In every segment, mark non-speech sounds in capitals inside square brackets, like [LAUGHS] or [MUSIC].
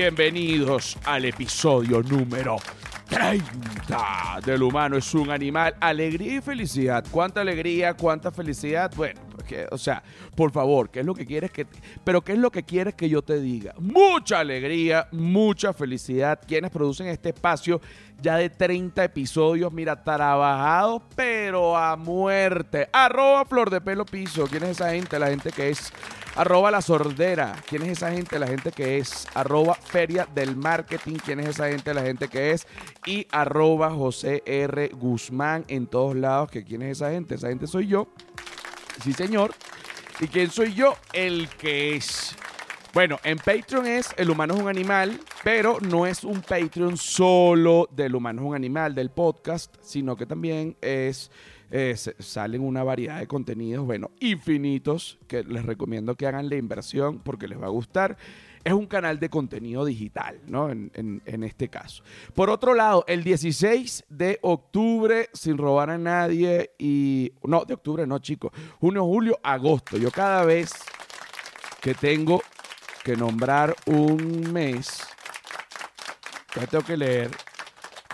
bienvenidos al episodio número 30 del humano es un animal. Alegría y felicidad. ¿Cuánta alegría, cuánta felicidad? Bueno, porque, o sea, por favor, ¿qué es lo que quieres que... Pero ¿qué es lo que quieres que yo te diga? Mucha alegría, mucha felicidad. Quienes producen este espacio ya de 30 episodios, mira, trabajados, pero a muerte. Arroba Flor de Pelo Piso. ¿Quién es esa gente? La gente que es Arroba La Sordera. ¿Quién es esa gente? La gente que es. Arroba Feria del Marketing. ¿Quién es esa gente? La gente que es. Y arroba José R. Guzmán en todos lados. ¿Que ¿Quién es esa gente? Esa gente soy yo. Sí, señor. ¿Y quién soy yo? El que es. Bueno, en Patreon es El humano es un animal, pero no es un Patreon solo del humano es un animal, del podcast, sino que también es eh, salen una variedad de contenidos, bueno, infinitos, que les recomiendo que hagan la inversión porque les va a gustar. Es un canal de contenido digital, ¿no? En, este caso. Por otro lado, el 16 de octubre, sin robar a nadie, y. No, de octubre no, chicos. Junio, julio, agosto. Yo cada vez que tengo que nombrar un mes, ya tengo que leer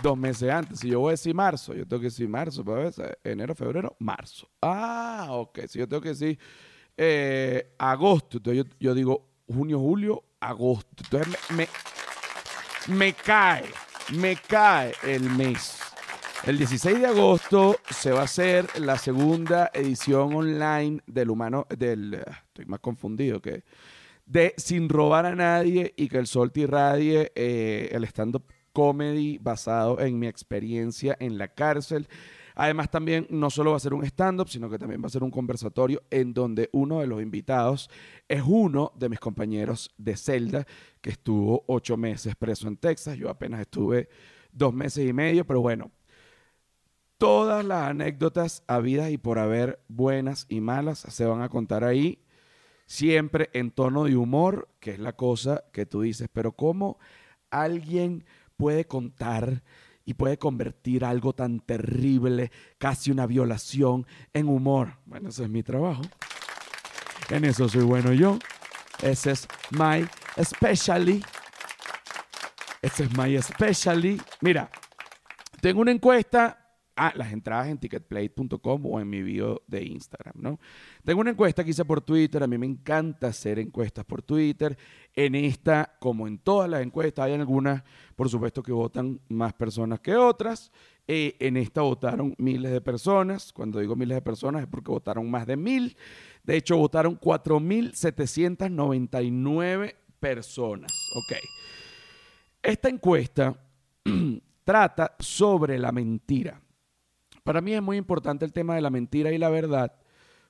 dos meses antes. Si yo voy a decir marzo, yo tengo que decir marzo, pues, enero, febrero, marzo. Ah, ok. Si yo tengo que decir eh, agosto, entonces yo, digo junio, julio, agosto. Entonces me, me, cae, me cae el mes. El 16 de agosto se va a hacer la segunda edición online del humano, del, estoy más confundido que, de Sin robar a nadie y que el sol te irradie, eh, el stand-up comedy basado en mi experiencia en la cárcel. Además, también no solo va a ser un stand-up, sino que también va a ser un conversatorio en donde uno de los invitados es uno de mis compañeros de celda que estuvo ocho meses preso en Texas. Yo apenas estuve dos meses y medio, pero bueno, todas las anécdotas habidas y por haber, buenas y malas, se van a contar ahí, siempre en tono de humor, que es la cosa que tú dices, pero ¿cómo alguien puede contar y puede convertir algo tan terrible, casi una violación, en humor. Bueno, ese es mi trabajo. En eso soy bueno yo. Ese es my specialty. Ese es my specialty. Mira, tengo una encuesta Ah, las entradas en ticketplate.com o en mi bio de Instagram, ¿no? Tengo una encuesta que hice por Twitter, a mí me encanta hacer encuestas por Twitter. En esta, como en todas las encuestas, hay algunas, por supuesto, que votan más personas que otras. Eh, en esta votaron miles de personas. Cuando digo miles de personas es porque votaron más de mil. De hecho, votaron 4.799 personas. Ok. Esta encuesta [CLEARS THROAT] trata sobre la mentira. Para mí es muy importante el tema de la mentira y la verdad,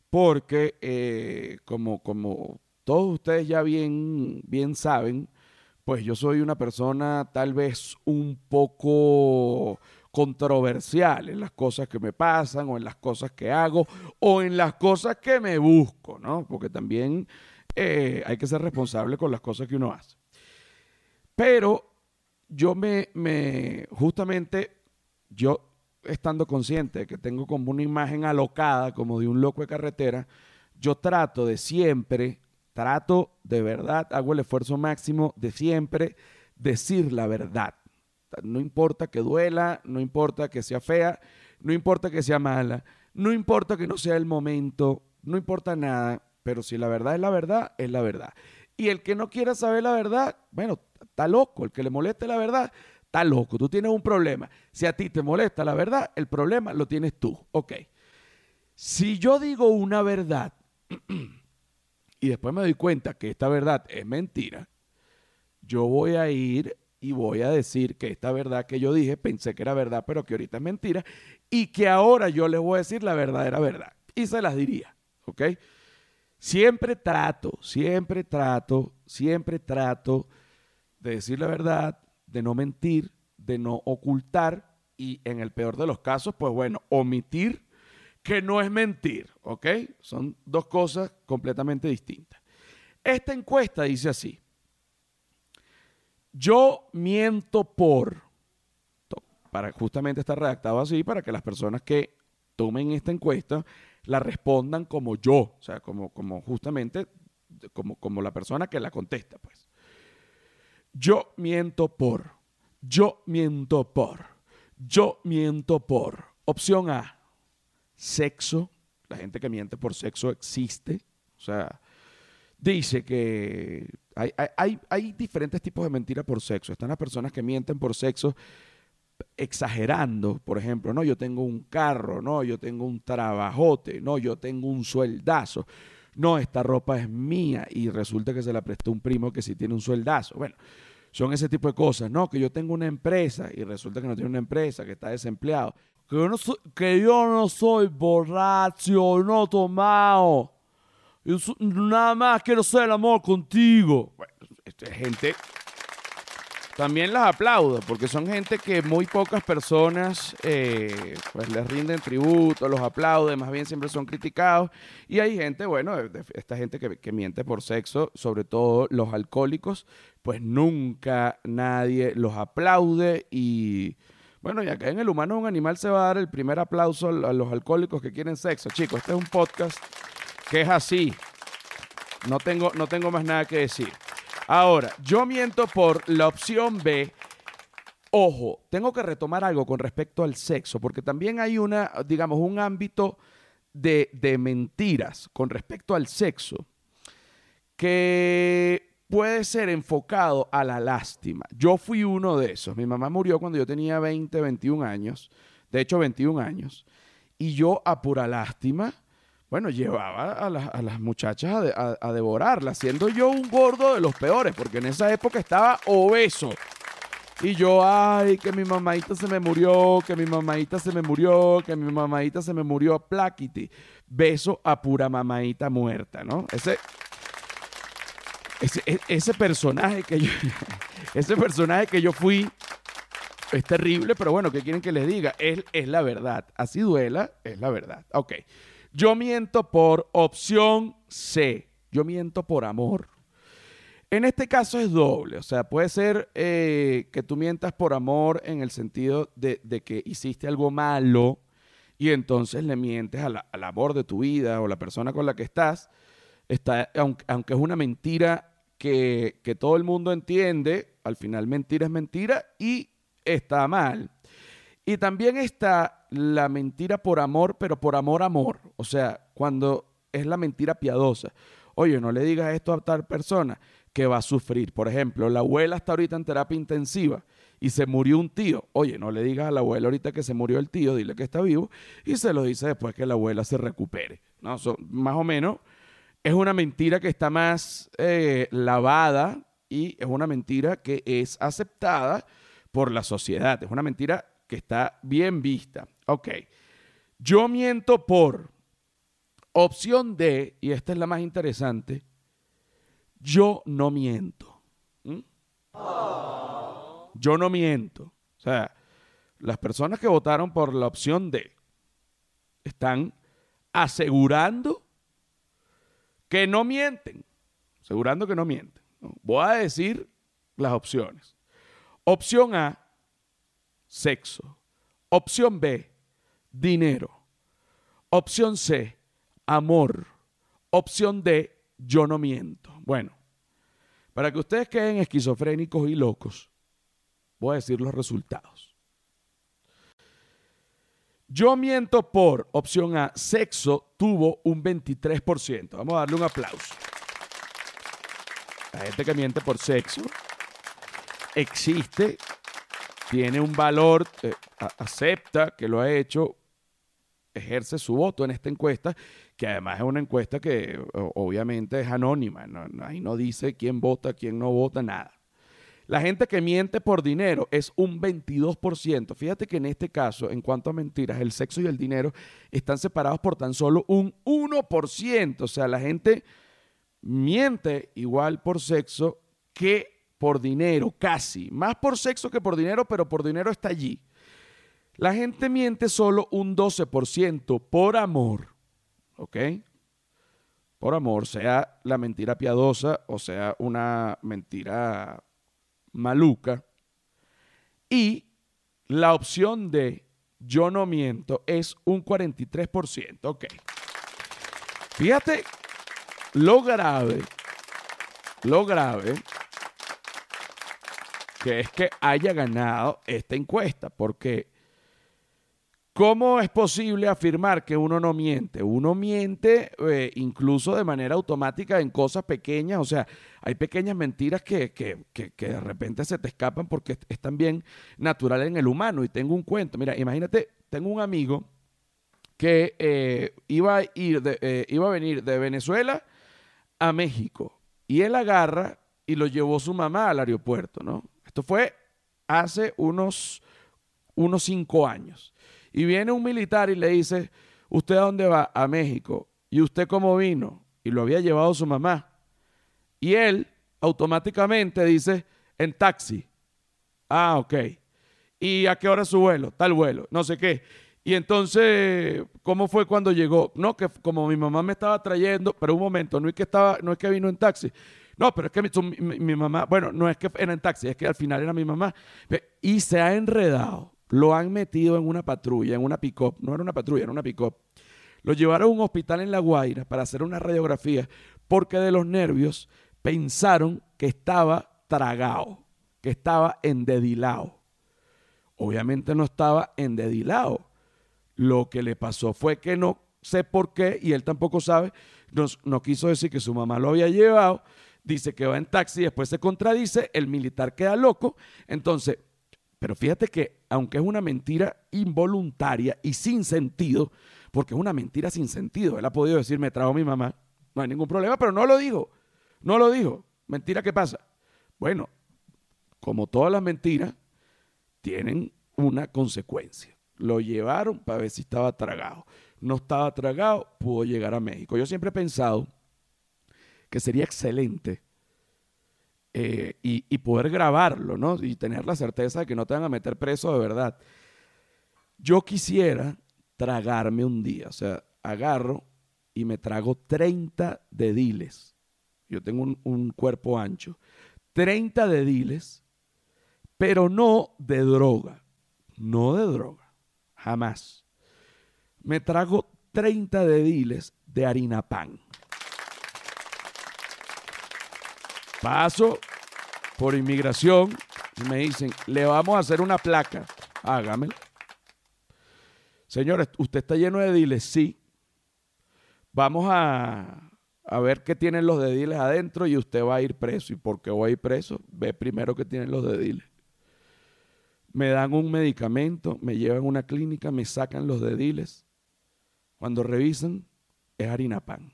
porque eh, como, como todos ustedes ya bien, bien saben, pues yo soy una persona tal vez un poco controversial en las cosas que me pasan o en las cosas que hago o en las cosas que me busco, ¿no? Porque también eh, hay que ser responsable con las cosas que uno hace. Pero yo me, me justamente, yo estando consciente de que tengo como una imagen alocada, como de un loco de carretera, yo trato de siempre, trato de verdad, hago el esfuerzo máximo de siempre decir la verdad. No importa que duela, no importa que sea fea, no importa que sea mala, no importa que no sea el momento, no importa nada, pero si la verdad es la verdad, es la verdad. Y el que no quiera saber la verdad, bueno, está loco, el que le moleste la verdad, Está loco, tú tienes un problema. Si a ti te molesta la verdad, el problema lo tienes tú. Ok. Si yo digo una verdad [CLEARS THROAT] y después me doy cuenta que esta verdad es mentira, yo voy a ir y voy a decir que esta verdad que yo dije pensé que era verdad, pero que ahorita es mentira, y que ahora yo les voy a decir la verdadera verdad. Y se las diría, ¿ok? Siempre trato, siempre trato, siempre trato de decir la verdad, de no mentir, de no ocultar y en el peor de los casos, pues bueno, omitir que no es mentir, ¿ok? Son dos cosas completamente distintas. Esta encuesta dice así, yo miento por, para justamente estar redactado así, para que las personas que tomen esta encuesta la respondan como yo, o sea, como, como justamente como, como la persona que la contesta, pues. Yo miento por. Yo miento por. Yo miento por. Opción A, sexo. La gente que miente por sexo existe. O sea, dice que hay, hay, hay diferentes tipos de mentiras por sexo. Están las personas que mienten por sexo exagerando, por ejemplo, no, yo tengo un carro, no, yo tengo un trabajote, no, yo tengo un sueldazo, no, esta ropa es mía y resulta que se la prestó un primo que sí tiene un sueldazo. Bueno, son ese tipo de cosas, no, que yo tengo una empresa y resulta que no tiene una empresa, que está desempleado, que yo no soy, que yo no soy borracho, no tomado, nada más quiero hacer el amor contigo. Bueno, esta gente también las aplaudo, porque son gente que muy pocas personas eh, pues les rinden tributo, los aplauden, más bien siempre son criticados. Y hay gente, bueno, esta gente que, que miente por sexo, sobre todo los alcohólicos, pues nunca nadie los aplaude y... Bueno, ya que en el humano un animal se va a dar el primer aplauso a los alcohólicos que quieren sexo. Chicos, este es un podcast que es así. No tengo, no tengo más nada que decir. Ahora, yo miento por la opción B. Ojo, tengo que retomar algo con respecto al sexo, porque también hay una, digamos, un ámbito de, de mentiras con respecto al sexo que puede ser enfocado a la lástima. Yo fui uno de esos. Mi mamá murió cuando yo tenía 20, 21 años, de hecho 21 años, y yo a pura lástima bueno, llevaba a, las muchachas a, devorarla, siendo yo un gordo de los peores, porque en esa época estaba obeso. Y yo, ay, que mi mamadita se me murió, que mi mamadita se me murió, que mi mamadita se me murió, plaquiti. Beso a pura mamadita muerta, ¿no? Ese, ese, e, personaje que yo, [LAUGHS] ese personaje que yo fui es terrible, pero bueno, ¿qué quieren que les diga? Es, es la verdad. Así duela, es la verdad. Ok. Yo miento por opción C. Yo miento por amor. En este caso es doble, o sea, puede ser eh, que tú mientas por amor en el sentido de, que hiciste algo malo y entonces le mientes al amor de tu vida o la persona con la que estás, está, aunque, es una mentira que, que todo el mundo entiende, al final mentira es mentira y está mal. Y también está la mentira por amor, pero por amor, amor. O sea, cuando es la mentira piadosa. Oye, no le digas esto a tal persona que va a sufrir. Por ejemplo, la abuela está ahorita en terapia intensiva y se murió un tío. Oye, no le digas a la abuela ahorita que se murió el tío, dile que está vivo y se lo dice después que la abuela se recupere. ¿no? más o menos es una mentira que está más eh, lavada y es una mentira que es aceptada por la sociedad. Es una mentira que está bien vista. Ok. Yo miento por opción D, y esta es la más interesante, yo no miento. ¿Mm? Yo no miento. O sea, las personas que votaron por la opción D están asegurando que no mienten. Asegurando que no mienten. Voy a decir las opciones. Opción A, sexo. Opción B, dinero. Opción C, amor. Opción D, yo no miento. Bueno, para que ustedes queden esquizofrénicos y locos, voy a decir los resultados. Yo miento por opción A, sexo tuvo un 23%. Vamos a darle un aplauso. La gente que miente por sexo existe tiene un valor, eh, acepta que lo ha hecho, ejerce su voto en esta encuesta, que además es una encuesta que obviamente es anónima, ahí no dice quién vota, quién no vota, nada. La gente que miente por dinero es un 22%. Fíjate que en este caso, en cuanto a mentiras, el sexo y el dinero están separados por tan solo un 1%. O sea, la gente miente igual por sexo que por dinero, casi. Más por sexo que por dinero, pero por dinero está allí. La gente miente solo un 12% por amor. ¿Ok? Por amor, sea la mentira piadosa o sea una mentira maluca. Y la opción de yo no miento es un 43%. Ok. Fíjate lo grave, lo grave que es que haya ganado esta encuesta, porque ¿cómo es posible afirmar que uno no miente? Uno miente eh, incluso de manera automática en cosas pequeñas, o sea, hay pequeñas mentiras que, que, que, de repente se te escapan porque es también natural en el humano. Y tengo un cuento, mira, imagínate, tengo un amigo que eh, iba, a ir eh, iba a venir de Venezuela a México y él agarra y lo llevó su mamá al aeropuerto, ¿no? Esto fue hace unos, unos cinco años. Y viene un militar y le dice, ¿usted a dónde va? A México. ¿Y usted cómo vino? Y lo había llevado su mamá. Y él automáticamente dice, en taxi. Ah, ok. ¿Y a qué hora su vuelo? Tal vuelo, no sé qué. Y entonces, ¿cómo fue cuando llegó? No, que como mi mamá me estaba trayendo, pero un momento, no es que estaba, no es que vino en taxi. No, pero es que mi, mamá, bueno, no es que era en taxi, es que al final era mi mamá. Y se ha enredado, lo han metido en una patrulla, en una pick-up, no era una patrulla, era una pick-up. Lo llevaron a un hospital en La Guaira para hacer una radiografía porque de los nervios pensaron que estaba tragado, que estaba endedilado. Obviamente no estaba endedilado lo que le pasó fue que no sé por qué, y él tampoco sabe, no quiso decir que su mamá lo había llevado, dice que va en taxi, después se contradice, el militar queda loco, entonces, pero fíjate que aunque es una mentira involuntaria y sin sentido, porque es una mentira sin sentido, él ha podido decir, me trajo mi mamá, no hay ningún problema, pero no lo dijo, no lo dijo, mentira, ¿qué pasa? Bueno, como todas las mentiras, tienen una consecuencia. Lo llevaron para ver si estaba tragado. No estaba tragado, pudo llegar a México. Yo siempre he pensado que sería excelente eh, y, poder grabarlo, ¿no? Y tener la certeza de que no te van a meter preso de verdad. Yo quisiera tragarme un día, o sea, agarro y me trago 30 dediles. Yo tengo un, un cuerpo ancho. 30 dediles, pero no de droga, no de droga jamás. Me trago 30 dediles de harina pan. Paso por inmigración y me dicen, le vamos a hacer una placa. Hágamela. Señores, ¿usted está lleno de dediles? Sí. Vamos a, a ver qué tienen los dediles adentro y usted va a ir preso. ¿Y por qué voy a ir preso? Ve primero qué tienen los dediles me dan un medicamento, me llevan a una clínica, me sacan los dediles. Cuando revisan, es harina pan.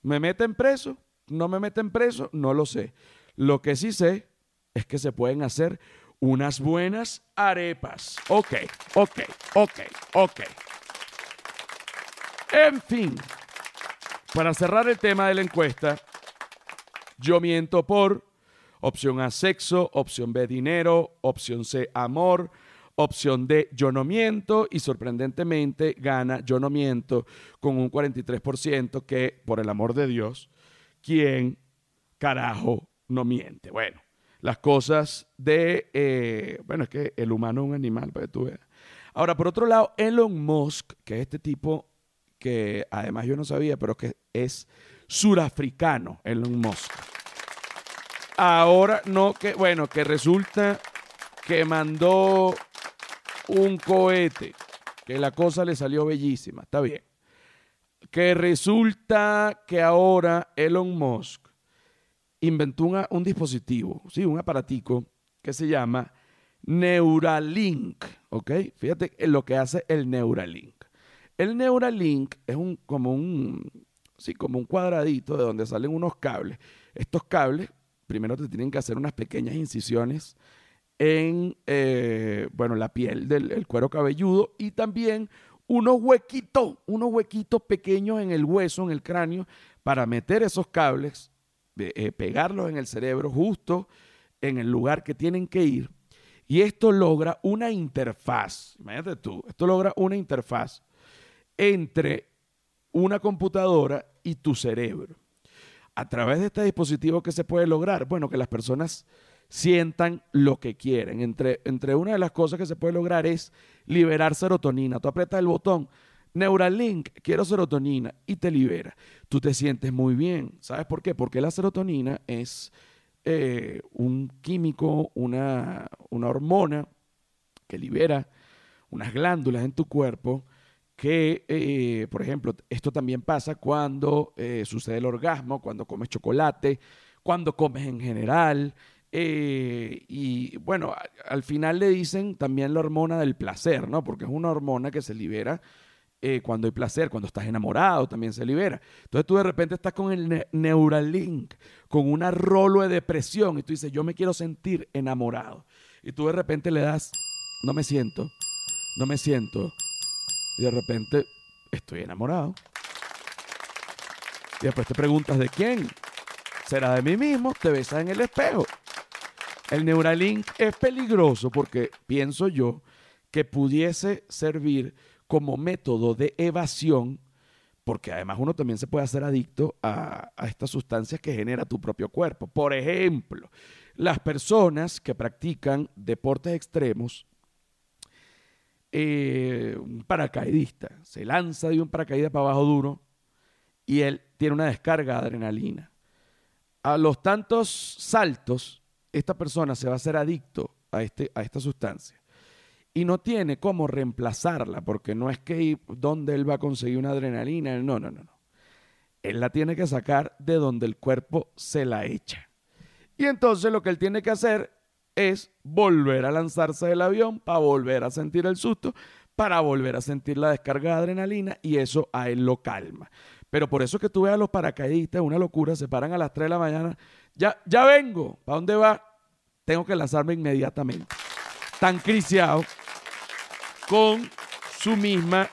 ¿Me meten preso? ¿No me meten preso? No lo sé. Lo que sí sé es que se pueden hacer unas buenas arepas. Ok, ok, ok, ok. En fin, para cerrar el tema de la encuesta, yo miento por Opción A, sexo. Opción B, dinero. Opción C, amor. Opción D, yo no miento. Y sorprendentemente gana yo no miento con un 43% que, por el amor de Dios, ¿quién carajo no miente? Bueno, las cosas de... Eh, bueno, es que el humano es un animal, para que tú veas. Ahora, por otro lado, Elon Musk, que es este tipo que además yo no sabía, pero que es surafricano, Elon Musk. Ahora no, que bueno, que resulta que mandó un cohete, que la cosa le salió bellísima, está bien. Que resulta que ahora Elon Musk inventó un dispositivo, sí, un aparatico que se llama Neuralink, ¿ok? Fíjate lo que hace el Neuralink. El Neuralink es un, como un, sí, como un cuadradito de donde salen unos cables. Estos cables primero te tienen que hacer unas pequeñas incisiones en, eh, bueno, la piel del cuero cabelludo y también unos huequitos, unos huequitos pequeños en el hueso, en el cráneo, para meter esos cables, eh, pegarlos en el cerebro justo en el lugar que tienen que ir. Y esto logra una interfaz, imagínate tú, esto logra una interfaz entre una computadora y tu cerebro a través de este dispositivo que se puede lograr? Bueno, que las personas sientan lo que quieren. Entre, entre una de las cosas que se puede lograr es liberar serotonina. Tú aprietas el botón, Neuralink, quiero serotonina, y te libera. Tú te sientes muy bien. ¿Sabes por qué? Porque la serotonina es eh, un químico, una, una hormona que libera unas glándulas en tu cuerpo que, eh, por ejemplo, esto también pasa cuando eh, sucede el orgasmo, cuando comes chocolate, cuando comes en general. Eh, y bueno, al final le dicen también la hormona del placer, ¿no? Porque es una hormona que se libera cuando hay placer, cuando estás enamorado también se libera. Entonces tú de repente estás con el Neuralink, con una rolo de depresión y tú dices, yo me quiero sentir enamorado. Y tú de repente le das, no me siento, no me siento, y de repente estoy enamorado. Y después te preguntas de quién. ¿Será de mí mismo? Te besas en el espejo. El Neuralink es peligroso porque pienso yo que pudiese servir como método de evasión, porque además uno también se puede hacer adicto a, estas sustancias que genera tu propio cuerpo. Por ejemplo, las personas que practican deportes extremos eh, un paracaidista, se lanza de un paracaídas para abajo duro y él tiene una descarga de adrenalina. A los tantos saltos, esta persona se va a hacer adicto a, este, a esta sustancia y no tiene cómo reemplazarla, porque no es que donde él va a conseguir una adrenalina, no, no, no, no. Él la tiene que sacar de donde el cuerpo se la echa. Y entonces lo que él tiene que hacer es volver a lanzarse del avión para volver a sentir el susto, para volver a sentir la descarga de adrenalina y eso a él lo calma. Pero por eso que tú ves a los paracaidistas, una locura, se paran a las 3 de la mañana, ya, ya vengo, ¿para dónde va? Tengo que lanzarme inmediatamente. Tan criciado con su misma,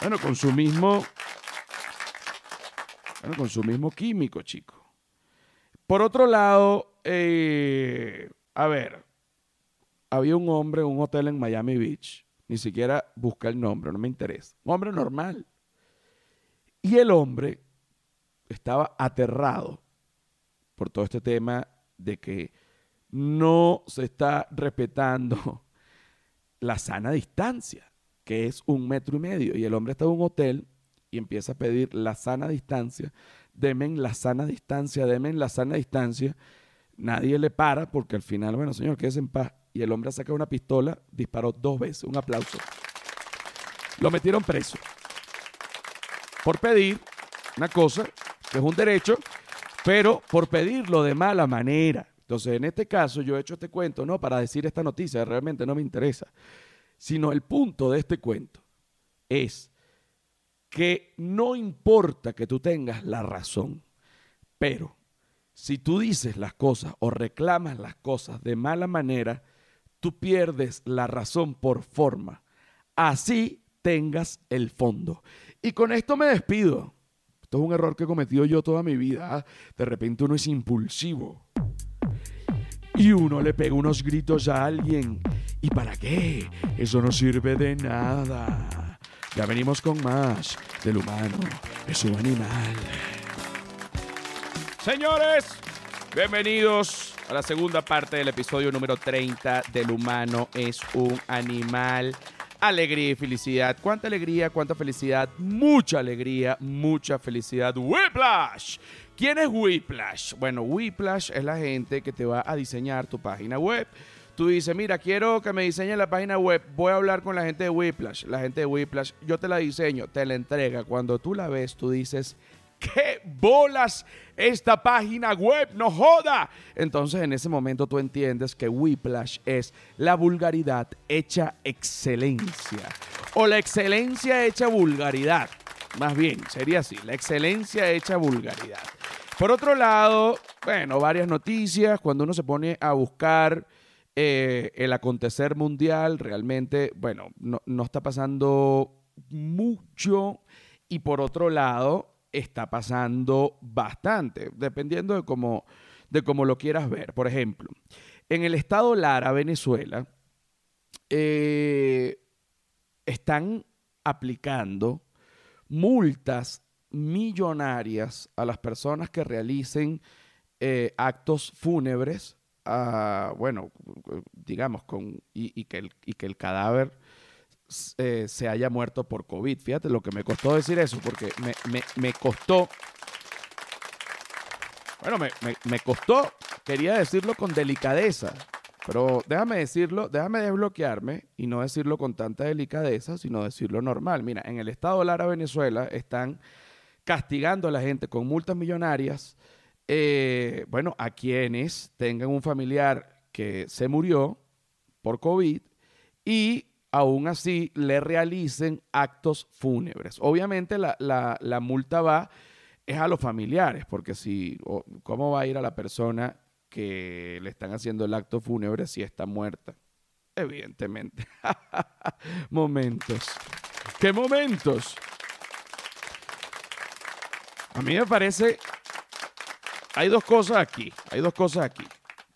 bueno, con su mismo, bueno, con su mismo químico, chico. Por otro lado, eh, a ver, había un hombre en un hotel en Miami Beach, ni siquiera busca el nombre, no me interesa, un hombre normal. Y el hombre estaba aterrado por todo este tema de que no se está respetando [LAUGHS] la sana distancia, que es un metro y medio. Y el hombre está en un hotel y empieza a pedir la sana distancia, demen la sana distancia, demen la sana distancia. Nadie le para porque al final, bueno, señor, quédese en paz. Y el hombre saca una pistola, disparó dos veces. Un aplauso. Lo metieron preso por pedir una cosa que es un derecho, pero por pedirlo de mala manera. Entonces, en este caso, yo he hecho este cuento no para decir esta noticia, realmente no me interesa, sino el punto de este cuento es que no importa que tú tengas la razón, pero si tú dices las cosas o reclamas las cosas de mala manera, tú pierdes la razón por forma. Así tengas el fondo. Y con esto me despido. Esto es un error que he cometido yo toda mi vida. De repente uno es impulsivo. Y uno le pega unos gritos a alguien. ¿Y para qué? Eso no sirve de nada. Ya venimos con más del humano. Es un animal. Señores, bienvenidos a la segunda parte del episodio número 30 del humano es un animal. Alegría y felicidad. ¿Cuánta alegría, cuánta felicidad? Mucha alegría, mucha felicidad. Whiplash. ¿Quién es Whiplash? Bueno, Whiplash es la gente que te va a diseñar tu página web. Tú dices, mira, quiero que me diseñe la página web. Voy a hablar con la gente de Whiplash. La gente de Whiplash, yo te la diseño, te la entrega. Cuando tú la ves, tú dices, ¿Qué bolas esta página web? No joda. Entonces en ese momento tú entiendes que Whiplash es la vulgaridad hecha excelencia. O la excelencia hecha vulgaridad. Más bien, sería así, la excelencia hecha vulgaridad. Por otro lado, bueno, varias noticias. Cuando uno se pone a buscar eh, el acontecer mundial, realmente, bueno, no, no está pasando mucho. Y por otro lado, está pasando bastante, dependiendo de cómo, de cómo lo quieras ver. Por ejemplo, en el estado Lara, Venezuela, eh, están aplicando multas millonarias a las personas que realicen eh, actos fúnebres, bueno, digamos, con, y, que el, y que el cadáver eh, se haya muerto por COVID. Fíjate lo que me costó decir eso, porque me, costó, bueno, me, costó quería decirlo con delicadeza, pero déjame decirlo, déjame desbloquearme y no decirlo con tanta delicadeza, sino decirlo normal. Mira, en el estado Lara, Venezuela, están castigando a la gente con multas millonarias, eh, bueno, a quienes tengan un familiar que se murió por COVID y aún así le realicen actos fúnebres. Obviamente la, la multa va es a los familiares, porque si, ¿cómo va a ir a la persona que le están haciendo el acto fúnebre si está muerta? Evidentemente. [LAUGHS] momentos. ¿Qué momentos? A mí me parece, hay dos cosas aquí, hay dos cosas aquí.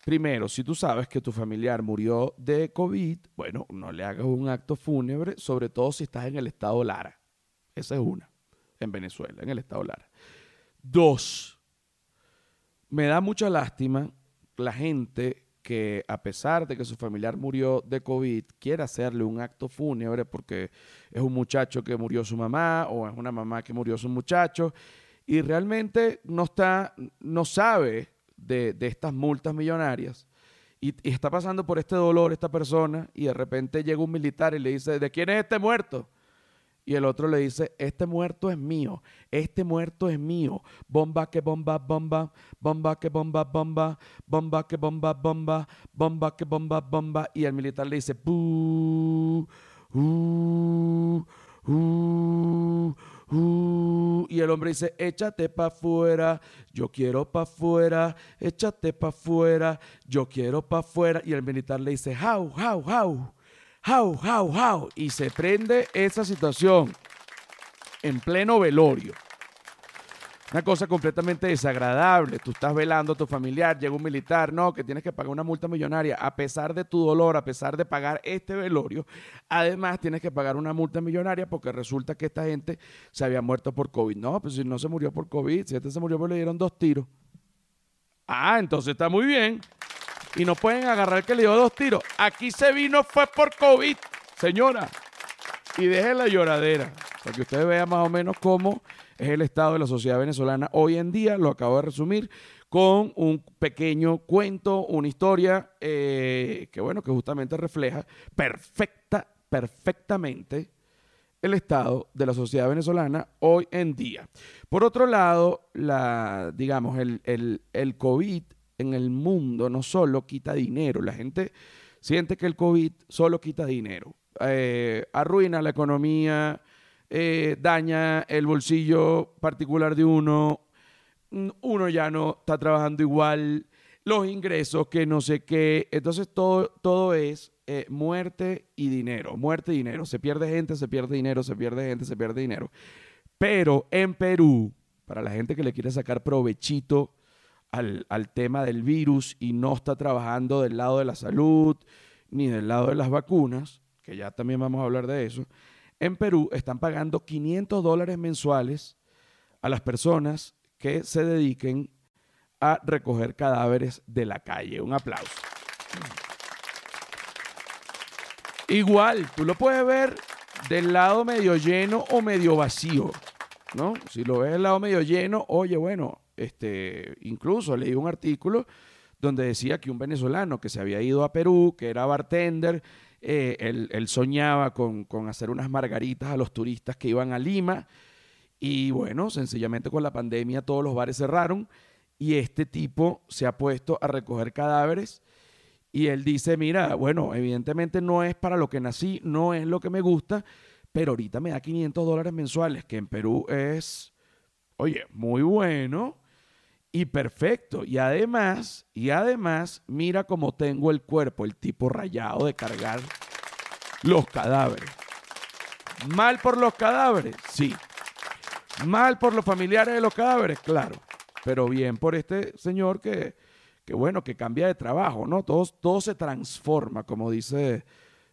Primero, si tú sabes que tu familiar murió de COVID, bueno, no le hagas un acto fúnebre, sobre todo si estás en el estado Lara. Esa es una, en Venezuela, en el estado Lara. Dos, me da mucha lástima la gente que a pesar de que su familiar murió de COVID, quiere hacerle un acto fúnebre porque es un muchacho que murió su mamá o es una mamá que murió su muchacho y realmente no está, no sabe de, estas multas millonarias y, y, está pasando por este dolor esta persona y de repente llega un militar y le dice, ¿de quién es este muerto? Y el otro le dice, este muerto es mío, este muerto es mío. Bomba que bomba, bomba, bomba que bomba, bomba, bomba que bomba, bomba, bomba que bomba, bomba. Y el militar le dice, uh, uh, uh, y el hombre dice, échate para afuera, yo quiero para afuera, échate para afuera, yo quiero para afuera. Y el militar le dice, how, how, how how, how, how. Y se prende esa situación en pleno velorio. Una cosa completamente desagradable. Tú estás velando a tu familiar, llega un militar, no, que tienes que pagar una multa millonaria. A pesar de tu dolor, a pesar de pagar este velorio, además tienes que pagar una multa millonaria porque resulta que esta gente se había muerto por COVID. No, pues si no se murió por COVID, si este se murió, pues le dieron dos tiros. Ah, entonces está muy bien y no pueden agarrar que le dio dos tiros. Aquí se vino fue por COVID, señora. Y deje la lloradera, para que ustedes vean más o menos cómo es el estado de la sociedad venezolana hoy en día. Lo acabo de resumir con un pequeño cuento, una historia eh, que, bueno, que justamente refleja perfecta, perfectamente el estado de la sociedad venezolana hoy en día. Por otro lado, la, digamos, el, el, el COVID en el mundo no solo quita dinero, la gente siente que el COVID solo quita dinero, eh, arruina la economía, eh, daña el bolsillo particular de uno, mm, uno ya no está trabajando igual, los ingresos que no sé qué, entonces todo, todo es eh, muerte y dinero, muerte y dinero, se pierde gente, se pierde dinero, se pierde gente, se pierde dinero. Pero en Perú, para la gente que le quiere sacar provechito al, tema del virus y no está trabajando del lado de la salud ni del lado de las vacunas, que ya también vamos a hablar de eso, en Perú están pagando 500 dólares mensuales a las personas que se dediquen a recoger cadáveres de la calle. Un aplauso. Igual, tú lo puedes ver del lado medio lleno o medio vacío, ¿no? Si lo ves del lado medio lleno, oye, bueno, este, incluso leí un artículo donde decía que un venezolano que se había ido a Perú, que era bartender, eh, él, soñaba con, hacer unas margaritas a los turistas que iban a Lima. Y bueno, sencillamente con la pandemia todos los bares cerraron y este tipo se ha puesto a recoger cadáveres. Y él dice, mira, bueno, evidentemente no es para lo que nací, no es lo que me gusta, pero ahorita me da 500 dólares mensuales, que en Perú es, oye, muy bueno y perfecto. Y además, y además, mira cómo tengo el cuerpo, el tipo rayado de cargar los cadáveres. Mal por los cadáveres, sí. Mal por los familiares de los cadáveres, claro. Pero bien por este señor que, que bueno, que cambia de trabajo, ¿no? Todo, todo se transforma, como dice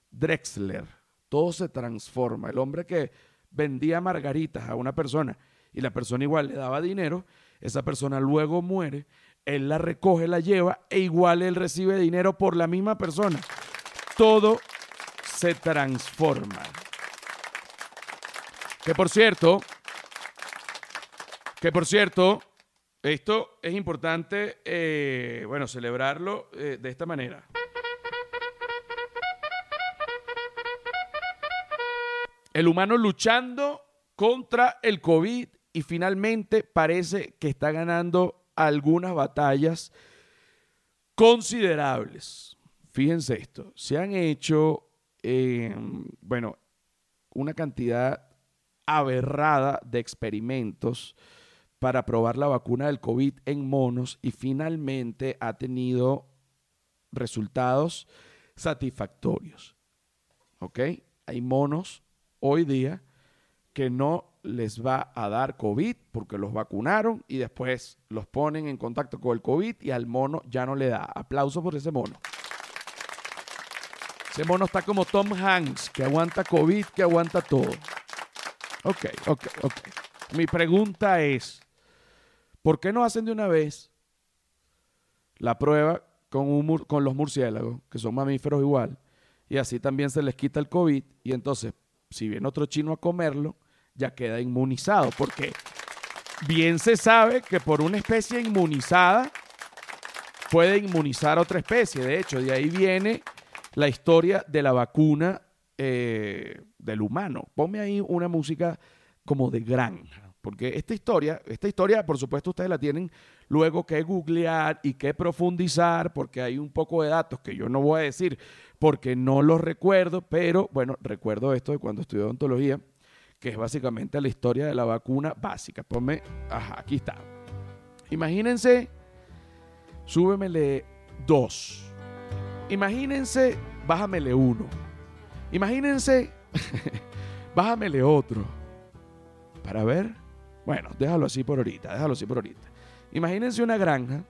Drexler. Todo se transforma. El hombre que vendía margaritas a una persona y la persona igual le daba dinero, esa persona luego muere, él la recoge, la lleva e igual él recibe dinero por la misma persona. Todo se transforma. Que por cierto, que por cierto, Esto es importante, eh, bueno, celebrarlo eh, de esta manera. El humano luchando contra el COVID y finalmente parece que está ganando algunas batallas considerables. Fíjense esto, se han hecho, eh, bueno, una cantidad aberrada de experimentos para probar la vacuna del COVID en monos y finalmente ha tenido resultados satisfactorios. ¿Ok? Hay monos hoy día que no les va a dar COVID porque los vacunaron y después los ponen en contacto con el COVID y al mono ya no le da. Aplauso por ese mono. Ese mono está como Tom Hanks, que aguanta COVID, que aguanta todo. Ok, ok, ok. Mi pregunta es, ¿por qué no hacen de una vez la prueba con, con los murciélagos, que son mamíferos igual, y así también se les quita el COVID, y entonces, si viene otro chino a comerlo, ya queda inmunizado, porque bien se sabe que por una especie inmunizada puede inmunizar a otra especie. De hecho, de ahí viene la historia de la vacuna eh, del humano. Ponme ahí una música como de granja, porque esta historia, esta historia, por supuesto, ustedes la tienen luego que googlear y que profundizar, porque hay un poco de datos que yo no voy a decir porque no los recuerdo, pero bueno, recuerdo esto de cuando estudié odontología que es básicamente la historia de la vacuna básica. Ponme, ajá, aquí está. Imagínense, súbemele dos. Imagínense, bájamele uno. Imagínense, [LAUGHS] bájamele otro. Para ver. Bueno, déjalo así por ahorita, déjalo así por ahorita. Imagínense una granja.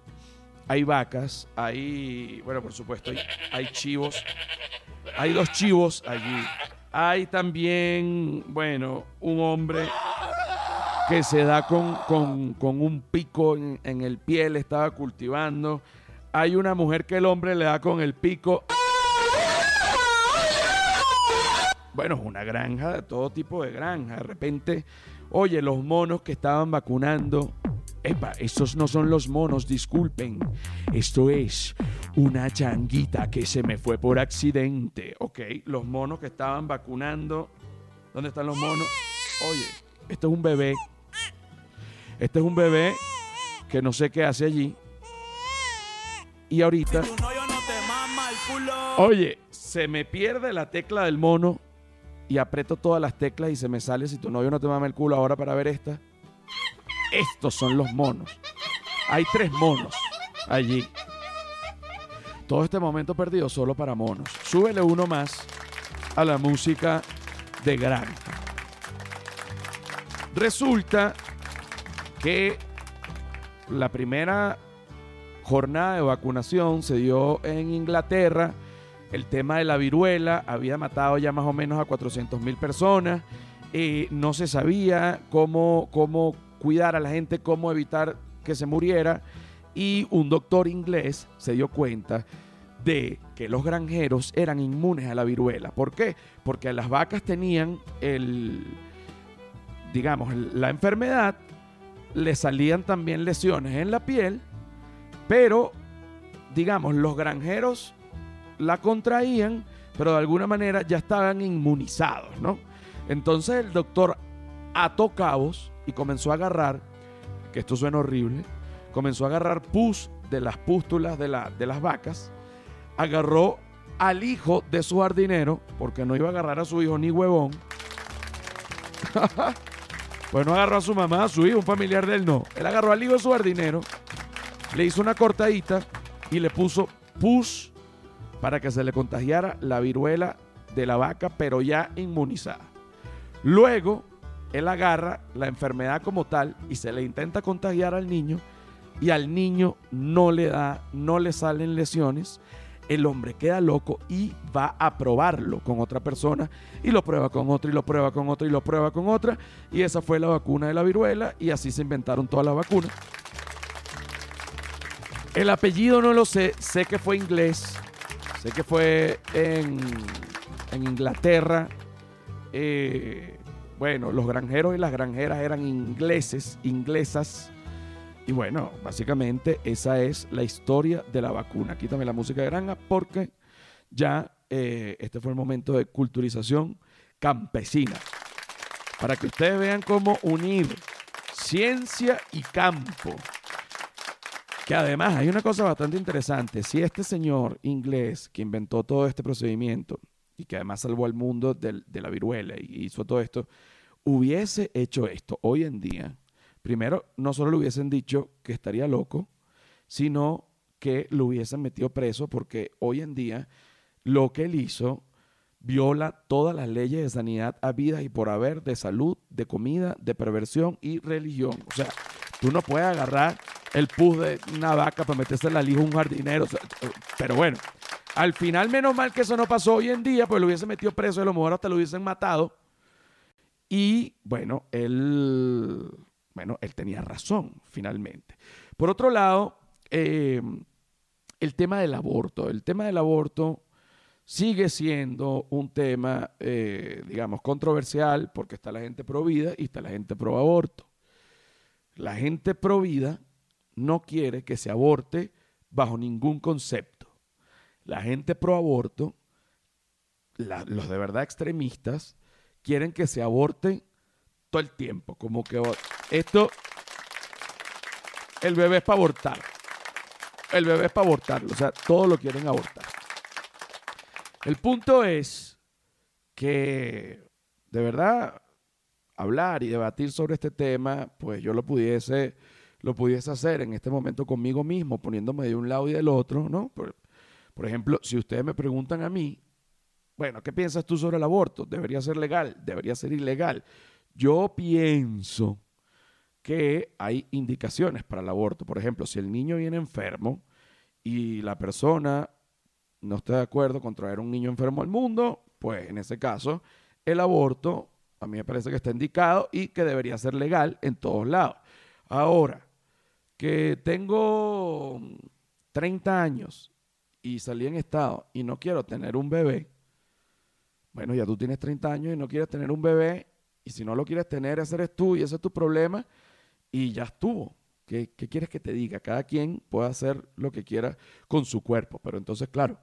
Hay vacas, hay, bueno, por supuesto, hay, hay chivos. Hay dos chivos allí. Hay también, bueno, un hombre que se da con, un pico en, en, el pie, le estaba cultivando. Hay una mujer que el hombre le da con el pico. Bueno, es una granja, de todo tipo de granja. De repente, oye, los monos que estaban vacunando Epa, estos no son los monos, disculpen. Esto es una changuita que se me fue por accidente. Ok, los monos que estaban vacunando. ¿Dónde están los monos? Oye, este es un bebé. Este es un bebé que no sé qué hace allí. Y ahorita... Oye, se me pierde la tecla del mono y aprieto todas las teclas y se me sale si tu novio no te mama el culo ahora para ver esta. Estos son los monos. Hay tres monos allí. Todo este momento perdido solo para monos. Súbele uno más a la música de granja. Resulta que la primera jornada de vacunación se dio en Inglaterra. El tema de la viruela había matado ya más o menos a 400 mil personas. Eh, no se sabía cómo, cómo cuidar a la gente, cómo evitar que se muriera. Y un doctor inglés se dio cuenta de que los granjeros eran inmunes a la viruela. ¿Por qué? Porque las vacas tenían el, digamos, la enfermedad, le salían también lesiones en la piel, pero, digamos, los granjeros la contraían, pero de alguna manera ya estaban inmunizados, ¿no? Entonces el doctor ató cabos y comenzó a agarrar, que esto suena horrible, comenzó a agarrar pus de las pústulas de, la, de las vacas, agarró al hijo de su jardinero, porque no iba a agarrar a su hijo ni huevón. [LAUGHS] pues no agarró a su mamá, a su hijo, un familiar de él no. Él agarró al hijo de su jardinero, le hizo una cortadita y le puso pus para que se le contagiara la viruela de la vaca, pero ya inmunizada. Luego él agarra la enfermedad como tal y se le intenta contagiar al niño y al niño no le da, no le salen lesiones. El hombre queda loco y va a probarlo con otra persona y lo prueba con otra y lo prueba con otra y lo prueba con otra. Y esa fue la vacuna de la viruela y así se inventaron todas las vacunas. El apellido no lo sé, sé que fue inglés, sé que fue en, Inglaterra. Eh, bueno, los granjeros y las granjeras eran ingleses, inglesas, y bueno, básicamente esa es la historia de la vacuna. Quítame la música de granja porque ya eh, este fue el momento de culturización campesina. Para que ustedes vean cómo unir ciencia y campo. Que además hay una cosa bastante interesante. Si este señor inglés que inventó todo este procedimiento y que además salvó al mundo de la viruela y hizo todo esto, hubiese hecho esto hoy en día, primero no solo le hubiesen dicho que estaría loco, sino que lo hubiesen metido preso porque hoy en día lo que él hizo viola todas las leyes de sanidad habidas y por haber, de salud, de comida, de perversión y religión. O sea, tú no puedes agarrar el pus de una vaca para meterse en la lija un jardinero. pero bueno, al final, menos mal que eso no pasó hoy en día, pues lo hubiesen metido preso a lo mejor hasta lo hubiesen matado. Y bueno, él, bueno, él tenía razón, finalmente. Por otro lado, eh, el tema del aborto. El tema del aborto sigue siendo un tema, eh, digamos, controversial porque está la gente pro vida y está la gente pro aborto. La gente pro vida no quiere que se aborte bajo ningún concepto. La gente pro aborto, los de verdad extremistas, quieren que se aborte todo el tiempo. Como que esto, el bebé es para abortar. El bebé es para abortarlo. O sea, todo lo quieren abortar. El punto es que de verdad hablar y debatir sobre este tema, pues yo lo pudiese, lo pudiese hacer en este momento conmigo mismo, poniéndome de un lado y del otro, ¿no? Por ejemplo, si ustedes me preguntan a mí, bueno, ¿qué piensas tú sobre el aborto? ¿Debería ser legal? ¿Debería ser ilegal? Yo pienso que hay indicaciones para el aborto. Por ejemplo, si el niño viene enfermo y la persona no está de acuerdo con traer un niño enfermo al mundo, pues en ese caso el aborto a mí me parece que está indicado y que debería ser legal en todos lados. Ahora, que tengo 30 años y salí en estado y no quiero tener un bebé, bueno, ya tú tienes 30 años y no quieres tener un bebé y si no lo quieres tener, ese eres tú y ese es tu problema y ya estuvo. ¿Qué, ¿Qué, quieres que te diga? Cada quien puede hacer lo que quiera con su cuerpo, pero entonces, claro,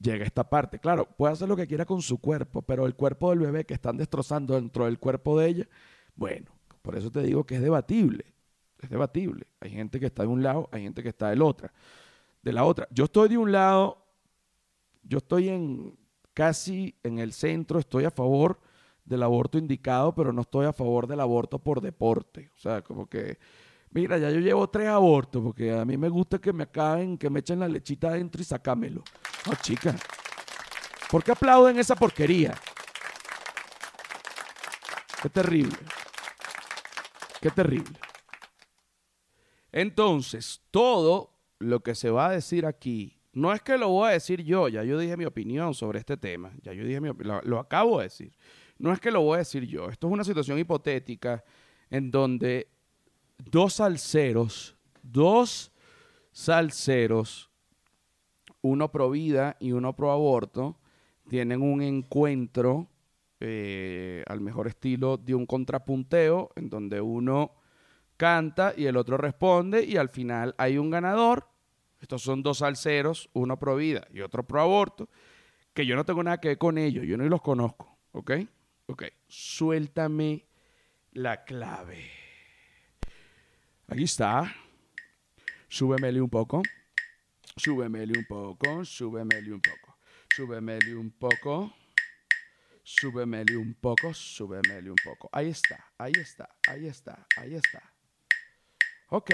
llega esta parte. Claro, puede hacer lo que quiera con su cuerpo, pero el cuerpo del bebé que están destrozando dentro del cuerpo de ella, bueno, por eso te digo que es debatible. Es debatible. Hay gente que está de un lado, hay gente que está del otro. De la otra. Yo estoy de un lado, yo estoy en casi en el centro, estoy a favor del aborto indicado, pero no estoy a favor del aborto por deporte. O sea, como que Mira, ya yo llevo tres abortos porque a mí me gusta que me acaben, que me echen la lechita adentro y sacámelo. No, chica. ¿Por qué aplauden esa porquería? Qué terrible. Qué terrible. Entonces, todo lo que se va a decir aquí, no es que lo voy a decir yo, ya yo dije mi opinión sobre este tema, ya yo dije mi lo, lo acabo de decir. No es que lo voy a decir yo, esto es una situación hipotética en donde dos salseros, dos salseros, uno pro vida y uno pro aborto, tienen un encuentro eh, al mejor estilo de un contrapunteo, en donde uno canta y el otro responde, y al final hay un ganador. Estos son dos salseros, uno pro vida y otro pro aborto, que yo no tengo nada que ver con ellos, yo no los conozco, ¿ok? Ok, suéltame la clave. Aquí está. Súbemele un poco. Súbemele un poco. Súbemele un poco. Súbemele un poco. Súbemele un poco. Súbemele un poco. Ahí está. Ahí está. Ahí está. Ahí está. Ok.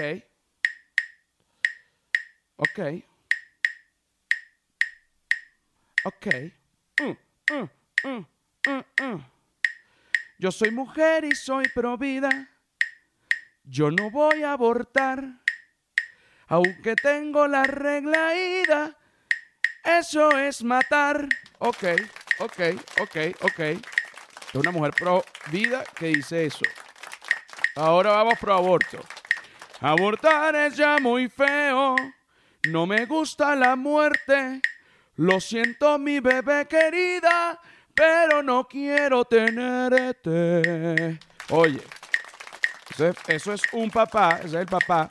Ok. Ok. Mm, mm, mm, Yo soy mujer y soy pro vida. Yo no voy a abortar, aunque tengo la regla ida. Eso es matar. Ok, ok, ok, ok. Es una mujer pro vida que dice eso. Ahora vamos pro aborto. Abortar es ya muy feo. No me gusta la muerte. Lo siento, mi bebé querida, pero no quiero tenerte. Oye, Eso es, un papá, ese es el papá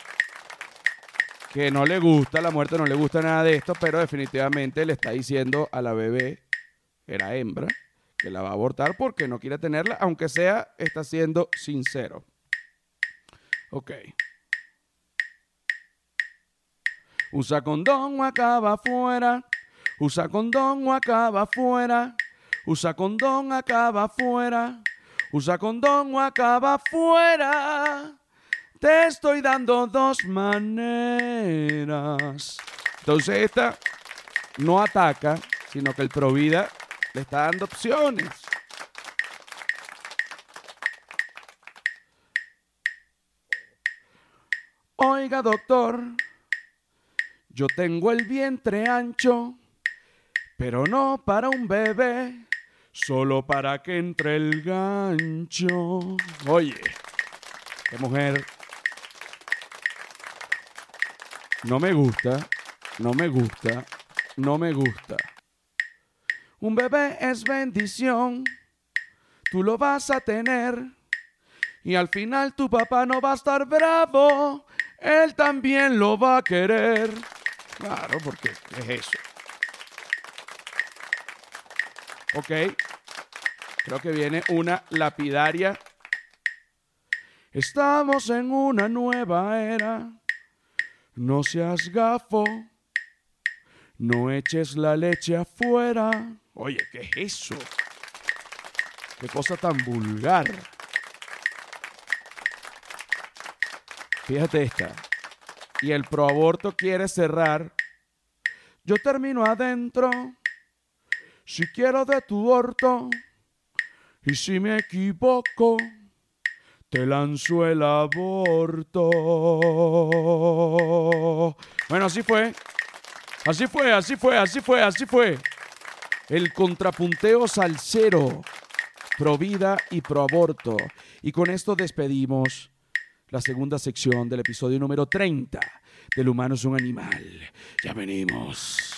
que no le gusta la muerte, no le gusta nada de esto, pero definitivamente le está diciendo a la bebé, era hembra, que la va a abortar porque no quiere tenerla, aunque sea, está siendo sincero. Ok. Usa condón o acaba afuera. Usa condón o acaba afuera. Usa condón, acaba afuera. Usa condón o acaba afuera. Te estoy dando dos maneras. Entonces esta no ataca, sino que el Provida le está dando opciones. Oiga, doctor, yo tengo el vientre ancho, pero no para un bebé, solo para que entre el gancho. Oye, qué mujer. No me gusta, no me gusta, no me gusta. Un bebé es bendición, tú lo vas a tener. Y al final tu papá no va a estar bravo, él también lo va a querer. Claro, porque es eso. Ok, creo que viene una lapidaria. Estamos en una nueva era. No seas gafo. No eches la leche afuera. Oye, ¿qué es eso? Qué cosa tan vulgar. Fíjate esta. Y el proaborto quiere cerrar. Yo termino adentro. Si quiero de tu orto. Y si me equivoco, te lanzo el aborto. Bueno, así fue. Así fue, así fue, así fue, así fue. El contrapunteo salsero, pro vida y pro aborto. Y con esto despedimos la segunda sección del episodio número 30 del humano es un animal. Ya venimos.